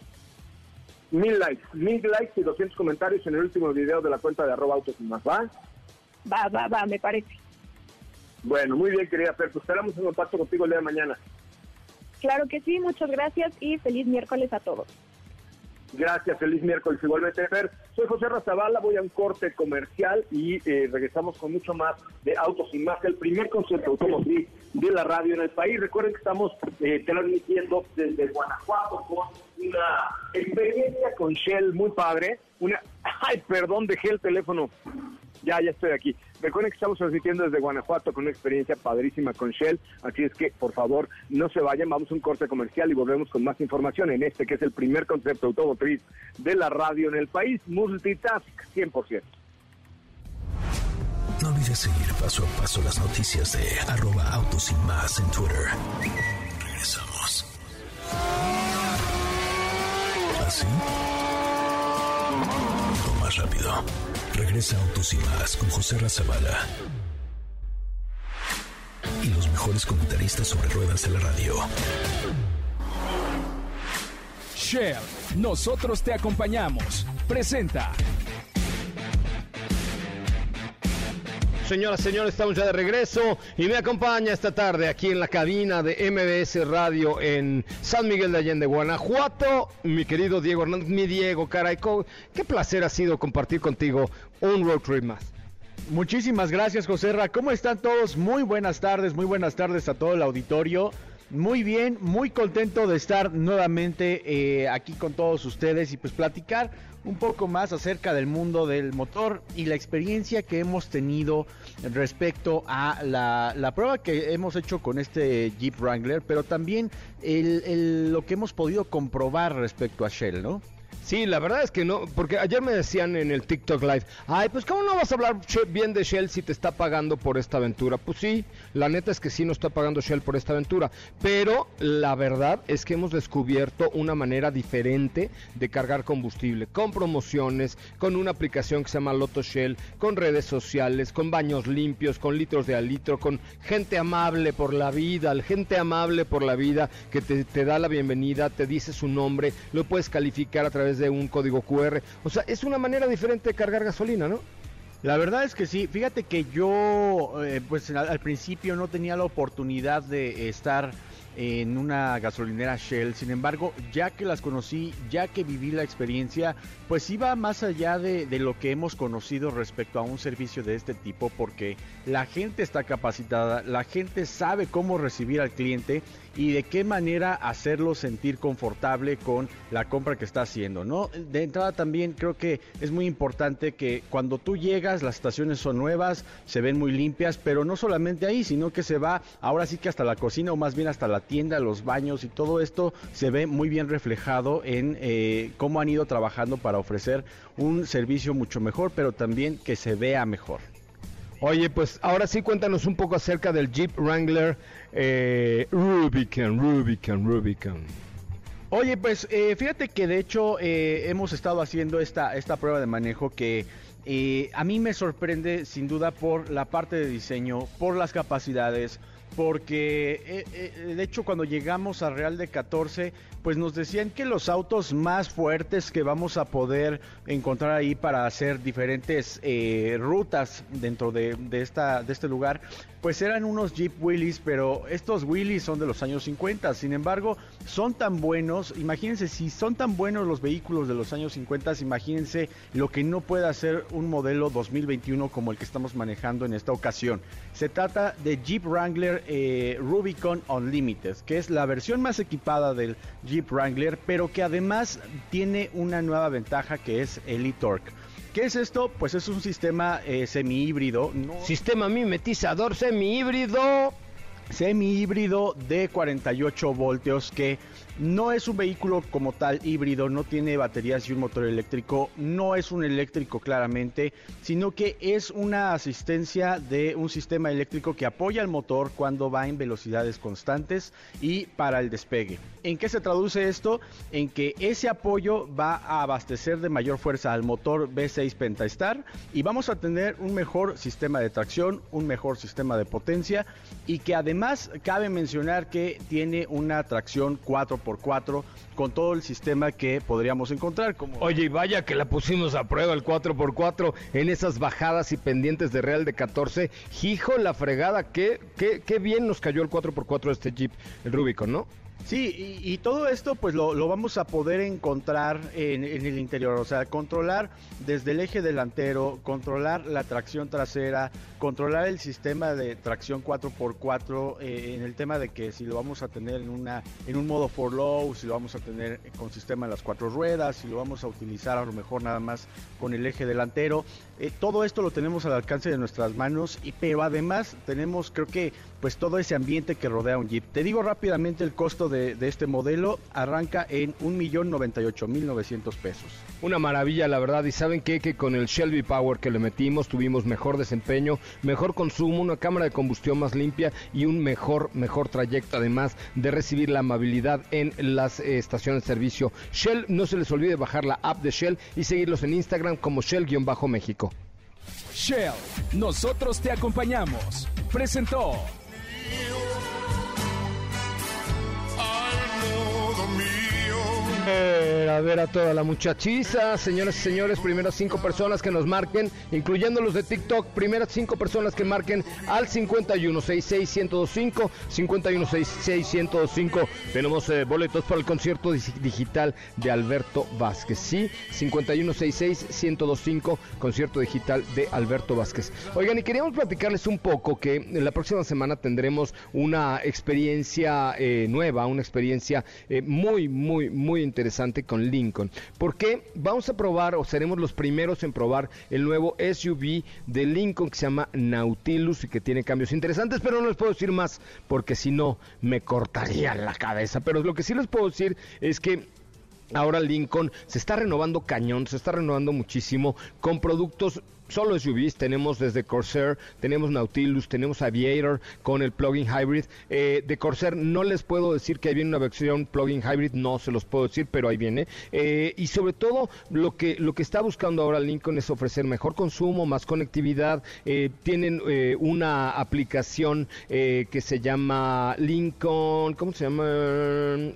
Mil likes, mil likes y 200 comentarios en el último video de la cuenta de arroba autos y más, ¿va? Va, va, va, me parece. Bueno, muy bien, querida Fer, pues estaremos en contacto contigo el día de mañana. Claro que sí, muchas gracias y feliz miércoles a todos. Gracias, feliz miércoles. Igualmente, Fer. Soy José Razabala, voy a un corte comercial y eh, regresamos con mucho más de Autos y Más, el primer concierto automotriz de la radio en el país. Recuerden que estamos eh, transmitiendo desde Guanajuato con una experiencia con Shell muy padre. Una, *laughs* ay, perdón, dejé el teléfono. Ya, ya estoy aquí. Recuerden que estamos transmitiendo desde Guanajuato con una experiencia padrísima con Shell. Así es que, por favor, no se vayan. Vamos a un corte comercial y volvemos con más información en este que es el primer concepto automotriz de la radio en el país. Multitask 100%. No olvides seguir paso a paso las noticias de arroba autos y más en Twitter. Regresamos. ¿Así? O más rápido. Regresa Autos y más con José Razabala. Y los mejores comentaristas sobre ruedas de la radio. Shell, nosotros te acompañamos. Presenta. Señoras, señores, estamos ya de regreso y me acompaña esta tarde aquí en la cabina de MBS Radio en San Miguel de Allende, Guanajuato, mi querido Diego Hernández, mi Diego, caray, qué placer ha sido compartir contigo un road trip más. Muchísimas gracias, José Ra. ¿Cómo están todos? Muy buenas tardes, muy buenas tardes a todo el auditorio. Muy bien, muy contento de estar nuevamente eh, aquí con todos ustedes y pues platicar un poco más acerca del mundo del motor y la experiencia que hemos tenido respecto a la, la prueba que hemos hecho con este Jeep Wrangler, pero también el- el- lo que hemos podido comprobar respecto a Shell, ¿no? Sí, la verdad es que no, porque ayer me decían en el TikTok Live, ay, pues ¿cómo no vas a hablar bien de Shell si te está pagando por esta aventura? Pues sí, la neta es que sí nos está pagando Shell por esta aventura, pero la verdad es que hemos descubierto una manera diferente de cargar combustible, con promociones, con una aplicación que se llama Loto Shell, con redes sociales, con baños limpios, con litros de al litro, con gente amable por la vida, gente amable por la vida que te, te da la bienvenida, te dice su nombre, lo puedes calificar a través de un código QR. O sea, es una manera diferente de cargar gasolina, ¿no? La verdad es que sí, fíjate que yo eh, pues al, principio no tenía la oportunidad de estar en una gasolinera Shell, sin embargo, ya que las conocí, ya que viví la experiencia, pues iba más allá de, de lo que hemos conocido respecto a un servicio de este tipo, porque la gente está capacitada, la gente sabe cómo recibir al cliente y de qué manera hacerlo sentir confortable con la compra que está haciendo, ¿no? De entrada también creo que es muy importante que cuando tú llegas las estaciones son nuevas, se ven muy limpias, pero no solamente ahí, sino que se va ahora sí que hasta la cocina o más bien hasta la tienda, los baños y todo esto se ve muy bien reflejado en eh, cómo han ido trabajando para ofrecer un servicio mucho mejor, pero también que se vea mejor. Oye, pues ahora sí cuéntanos un poco acerca del Jeep Wrangler eh, Rubicon, Rubicon, Rubicon. Oye, pues eh, fíjate que de hecho eh, hemos estado haciendo esta, esta prueba de manejo que eh, a mí me sorprende sin duda por la parte de diseño, por las capacidades, porque eh, eh, de hecho cuando llegamos a Real de 14 pues nos decían que los autos más fuertes que vamos a poder encontrar ahí para hacer diferentes eh, rutas dentro de, de, esta, de este lugar pues eran unos Jeep Willys, pero estos Willys son de los años 50. Sin embargo, son tan buenos, imagínense, si son tan buenos los vehículos de los años 50, imagínense lo que no puede hacer un modelo 2021 como el que estamos manejando en esta ocasión. Se trata de Jeep Wrangler eh, Rubicon Unlimited, que es la versión más equipada del Jeep Wrangler, pero que además tiene una nueva ventaja que es el e-torque. ¿Qué es esto? Pues es un sistema eh, semi-híbrido. Sistema mimetizador semi-híbrido. Semi-híbrido de 48 voltios que no es un vehículo como tal híbrido, no tiene baterías y un motor eléctrico, no es un eléctrico claramente, sino que es una asistencia de un sistema eléctrico que apoya el motor cuando va en velocidades constantes y para el despegue. ¿En qué se traduce esto? En que ese apoyo va a abastecer de mayor fuerza al motor V6 Pentastar y vamos a tener un mejor sistema de tracción, un mejor sistema de potencia y que además cabe mencionar que tiene una tracción 4x 4 con todo el sistema que podríamos encontrar. Oye, y vaya que la pusimos a prueba el 4x4 en esas bajadas y pendientes de Real de 14. Hijo, la fregada, qué, qué, qué bien nos cayó el 4x4 de este Jeep, el Rubicon, ¿no? Sí, y, y, todo esto pues lo, lo, vamos a poder encontrar en, en, el interior, o sea, controlar desde el eje delantero, controlar la tracción trasera, controlar el sistema de tracción 4x4 eh, en el tema de que si lo vamos a tener en, una, en un modo for low, si lo vamos a tener con sistema de las cuatro ruedas, si lo vamos a utilizar a lo mejor nada más con el eje delantero, eh, todo esto lo tenemos al alcance de nuestras manos, y, pero además tenemos creo que pues todo ese ambiente que rodea un Jeep. Te digo rápidamente el costo de, de este modelo, arranca en 1.098.900 pesos. Una maravilla, la verdad, y saben qué? que con el Shelby Power que le metimos tuvimos mejor desempeño, mejor consumo, una cámara de combustión más limpia y un mejor, mejor trayecto, además de recibir la amabilidad en las eh, estaciones de servicio. Shell, no se les olvide bajar la app de Shell y seguirlos en Instagram como Shell-México. Shell, nosotros te acompañamos. Presentó. A ver a toda la muchachiza, señores y señores, primeras cinco personas que nos marquen, incluyendo los de TikTok, primeras cinco personas que marquen al 5166125, 5166125. Tenemos eh, boletos para el concierto digital de Alberto Vázquez. Sí, 5166125, concierto digital de Alberto Vázquez. Oigan, y queríamos platicarles un poco que la próxima semana tendremos una experiencia eh, nueva, una experiencia eh, muy, muy, muy interesante interesante con Lincoln. Porque vamos a probar o seremos los primeros en probar el nuevo SUV de Lincoln que se llama Nautilus y que tiene cambios interesantes, pero no les puedo decir más porque si no me cortarían la cabeza. Pero lo que sí les puedo decir es que Ahora Lincoln se está renovando cañón, se está renovando muchísimo con productos solo SUVs, tenemos desde Corsair, tenemos Nautilus, tenemos Aviator con el plug-in hybrid. Eh, de Corsair no les puedo decir que ahí viene una versión plug-in hybrid, no se los puedo decir, pero ahí viene. Eh, y sobre todo lo que, lo que está buscando ahora Lincoln es ofrecer mejor consumo, más conectividad. Eh, tienen eh, una aplicación que se llama Lincoln, ¿cómo se llama?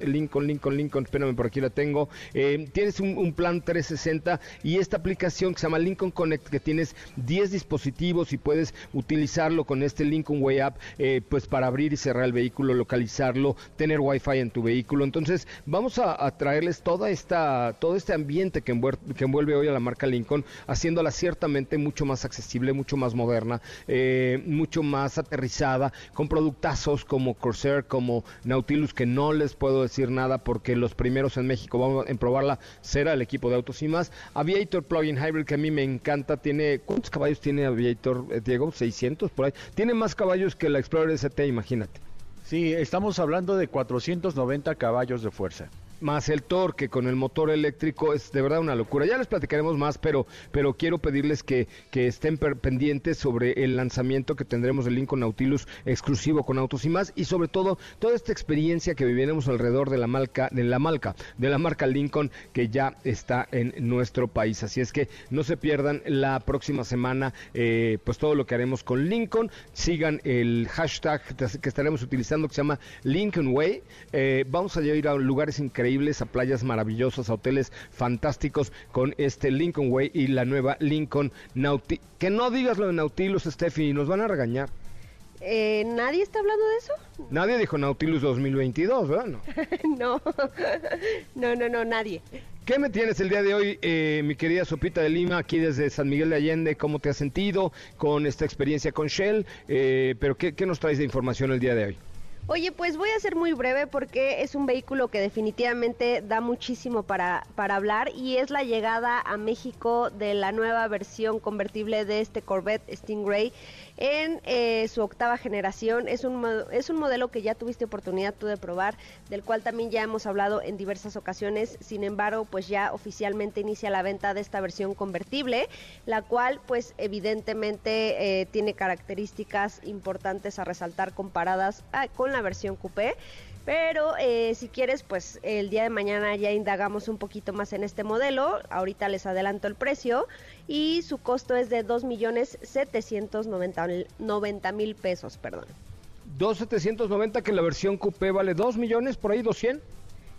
Lincoln, Lincoln, Lincoln, espérame, por aquí la tengo. Tienes un, un plan 360 y esta aplicación que se llama Lincoln Connect que tiene 10 dispositivos y puedes utilizarlo con este Lincoln Way App, eh, pues para abrir y cerrar el vehículo, localizarlo, tener Wi-Fi en tu vehículo. Entonces, vamos a, a traerles toda esta, todo este ambiente que envuelve, que envuelve, hoy a la marca Lincoln, haciéndola ciertamente mucho más accesible, mucho más moderna, eh, mucho más aterrizada, con productazos como Corsair, como Nautilus, que no les puedo decir nada porque los primeros en México vamos a probarla será el equipo de autos y más. Aviator Plug-in Hybrid, que a mí me encanta, tiene ¿Cuántos caballos tiene Aviator, eh, Diego? 600 por ahí. Tiene más caballos que la Explorer ST, imagínate. Sí, estamos hablando de 490 caballos de fuerza. Más el torque con el motor eléctrico es de verdad una locura. Ya les platicaremos más, pero, pero quiero pedirles que, que estén pendientes sobre el lanzamiento que tendremos del Lincoln Nautilus exclusivo con autos y más y sobre todo toda esta experiencia que viviremos alrededor de la marca, de la marca, de la marca Lincoln que ya está en nuestro país. Así es que no se pierdan la próxima semana eh, pues todo lo que haremos con Lincoln. Sigan el hashtag que estaremos utilizando que se llama Lincoln Way. Eh, vamos a ir a lugares increíbles, a playas maravillosas, a hoteles fantásticos con este Lincoln Way y la nueva Lincoln Nautilus. Que no digas lo de Nautilus, Steffi, nos van a regañar. Eh, ¿Nadie está hablando de eso? Nadie dijo Nautilus 2022, ¿verdad? No. *laughs* no, no, no, no, nadie. ¿Qué me tienes el día de hoy, eh, mi querida Sopita de Lima, aquí desde San Miguel de Allende? ¿Cómo te has sentido con esta experiencia con Shell? Eh, pero ¿qué, ¿qué nos traes de información el día de hoy? Oye, pues voy a ser muy breve porque es un vehículo que definitivamente da muchísimo para, para hablar y es la llegada a México de la nueva versión convertible de este Corvette Stingray en eh, su octava generación. Es un, es un modelo que ya tuviste oportunidad tú de probar, del cual también ya hemos hablado en diversas ocasiones. Sin embargo, pues ya oficialmente inicia la venta de esta versión convertible, la cual pues evidentemente eh, tiene características importantes a resaltar comparadas a- con la versión coupé. Pero eh, si quieres, pues el día de mañana ya indagamos un poquito más en este modelo. Ahorita les adelanto el precio y su costo es de 2.790.000 mil pesos, perdón. 2.790 que la versión coupé vale 2 millones, por ahí 200.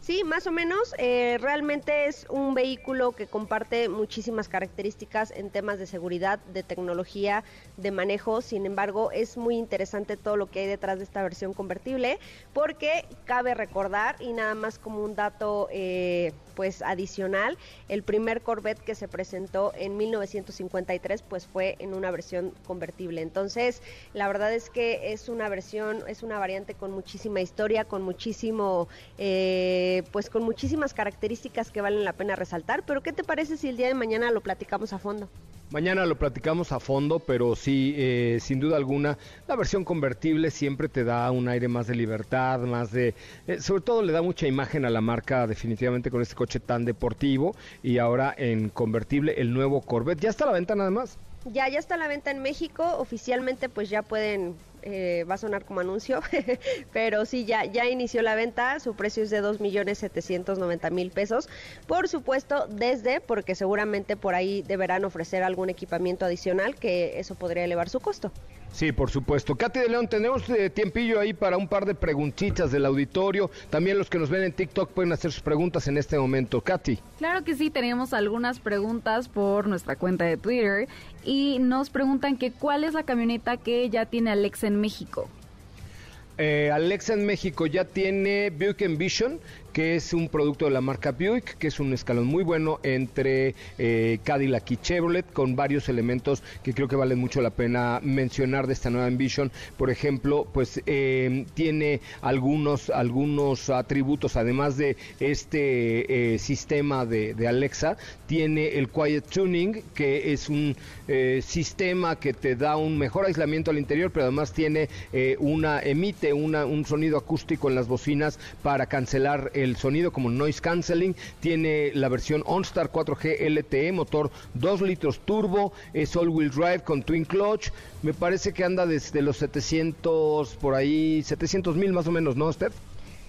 Sí, más o menos. eh, realmente es un vehículo que comparte muchísimas características en temas de seguridad, de tecnología, de manejo. Sin embargo, es muy interesante todo lo que hay detrás de esta versión convertible, porque cabe recordar y nada más como un dato, eh, pues adicional, el primer Corvette que se presentó en 1953, pues fue en una versión convertible. Entonces, la verdad es que es una versión, es una variante con muchísima historia, con muchísimo eh, pues con muchísimas características que valen la pena resaltar. Pero ¿qué te parece si el día de mañana lo platicamos a fondo? Mañana lo platicamos a fondo, pero sí, eh, sin duda alguna, la versión convertible siempre te da un aire más de libertad, más de... eh, sobre todo le da mucha imagen a la marca definitivamente con este coche tan deportivo y ahora en convertible el nuevo Corvette. ¿Ya está a la venta nada más? Ya, ya está a la venta en México. Oficialmente, pues ya pueden, eh, va a sonar como anuncio, *laughs* pero sí, ya, ya inició la venta. Su precio es de 2.790.000 pesos. Por supuesto, desde, porque seguramente por ahí deberán ofrecer algún equipamiento adicional, que eso podría elevar su costo. Sí, por supuesto. Katy de León, tenemos eh, tiempillo ahí para un par de preguntitas del auditorio. También los que nos ven en TikTok pueden hacer sus preguntas en este momento. Katy. Claro que sí, tenemos algunas preguntas por nuestra cuenta de Twitter y nos preguntan que cuál es la camioneta que ya tiene Alexa en México. Eh, Alexa en México ya tiene Buick Envision, que es un producto de la marca Buick, que es un escalón muy bueno entre eh, Cadillac y Chevrolet, con varios elementos que creo que valen mucho la pena mencionar de esta nueva Envision. Por ejemplo, pues eh, tiene algunos, algunos atributos, además de este eh, sistema de, de Alexa, tiene el Quiet Tuning, que es un eh, sistema que te da un mejor aislamiento al interior, pero además tiene una, emite una, un sonido acústico en las bocinas para cancelar el sonido como noise canceling. Tiene la versión OnStar 4G LTE, motor 2 litros turbo, es all wheel drive con twin clutch. Me parece que anda desde los 700 por ahí, 700 mil más o menos, ¿no, Steph?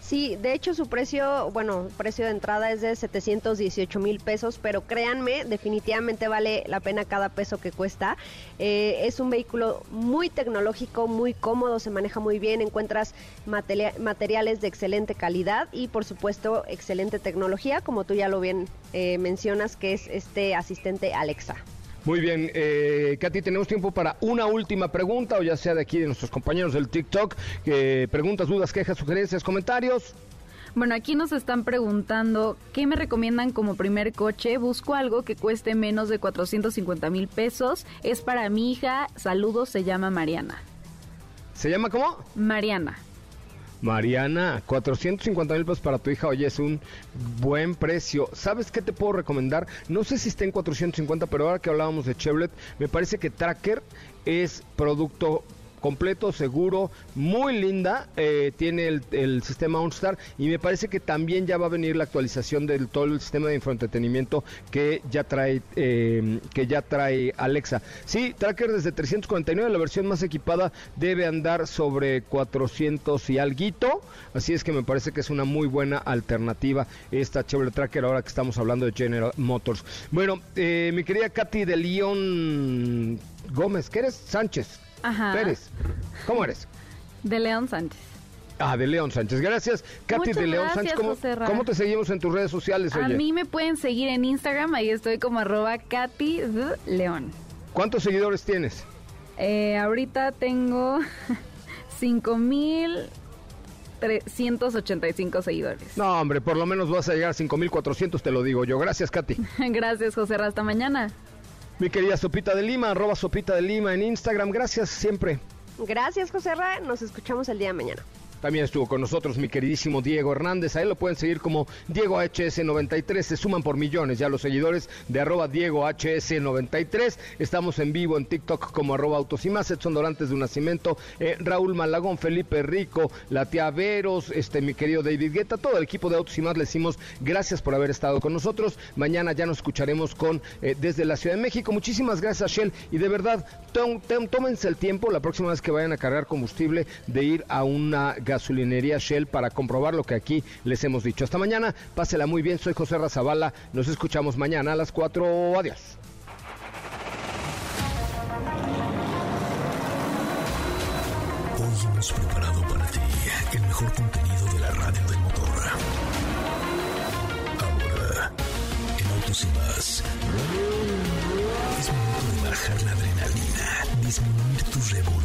Sí, de hecho su precio, bueno, precio de entrada es de 718 mil pesos, pero créanme, definitivamente vale la pena cada peso que cuesta. Eh, es un vehículo muy tecnológico, muy cómodo, se maneja muy bien, encuentras materia- materiales de excelente calidad y por supuesto excelente tecnología, como tú ya lo bien eh, mencionas, que es este asistente Alexa. Muy bien, eh, Katy, tenemos tiempo para una última pregunta, o ya sea de aquí de nuestros compañeros del TikTok, que preguntas, dudas, quejas, sugerencias, comentarios. Bueno, aquí nos están preguntando qué me recomiendan como primer coche. Busco algo que cueste menos de 450 mil pesos. Es para mi hija. Saludos, se llama Mariana. ¿Se llama cómo? Mariana. Mariana, 450 mil pesos para tu hija, oye, es un buen precio. ¿Sabes qué te puedo recomendar? No sé si está en 450, pero ahora que hablábamos de Chevrolet, me parece que Tracker es producto completo, seguro, muy linda. eh, tiene el, sistema OnStar y me parece que también ya va a venir la actualización del todo el sistema de infoentretenimiento que ya trae eh, que ya trae Alexa. Sí, tracker desde 349, la versión más equipada debe andar sobre 400 y alguito, así es que me parece que es una muy buena alternativa esta Chevrolet Tracker ahora que estamos hablando de General Motors. Bueno, eh, mi querida Katy de León Gómez, ¿qué eres? Sánchez. Ajá. ¿Cómo eres? De León Sánchez. Ah, de León Sánchez. Gracias, Katy Muchas de León gracias, Sánchez. ¿Cómo, José Ra. cómo te seguimos en tus redes sociales, A oye? mí me pueden seguir en Instagram, ahí estoy como arroba Katy de León. ¿Cuántos seguidores tienes? Eh, ahorita tengo *laughs* 5.385 seguidores. No, hombre, por lo menos vas a llegar a 5400, te lo digo yo. Gracias, Katy. *laughs* Gracias, José Ra. Hasta mañana. Mi querida Sopita de Lima, arroba Sopita de Lima en Instagram. Gracias siempre. Gracias, José Ra. Nos escuchamos el día de mañana. También estuvo con nosotros mi queridísimo Diego Hernández. Ahí lo pueden seguir como Diego HS93. Se suman por millones ya los seguidores de arroba Diego HS93. Estamos en vivo en TikTok como arroba Autos y más. Edson Dorantes de un Nacimiento, eh, Raúl Malagón, Felipe Rico, la tía Veros, este, mi querido David Guetta, todo el equipo de Autos y más. Le decimos gracias por haber estado con nosotros. Mañana ya nos escucharemos con eh, desde la Ciudad de México. Muchísimas gracias, Shell. Y de verdad, tómense el tiempo la próxima vez que vayan a cargar combustible de ir a una gasolinería Shell para comprobar lo que aquí les hemos dicho. Hasta mañana, pásela muy bien. Soy José Razabala. Nos escuchamos mañana a las 4. Adiós. Hoy hemos preparado para ti el mejor contenido de la radio del motor. Ahora, en Autos y más, es momento de bajar la adrenalina, disminuir tus revoluciones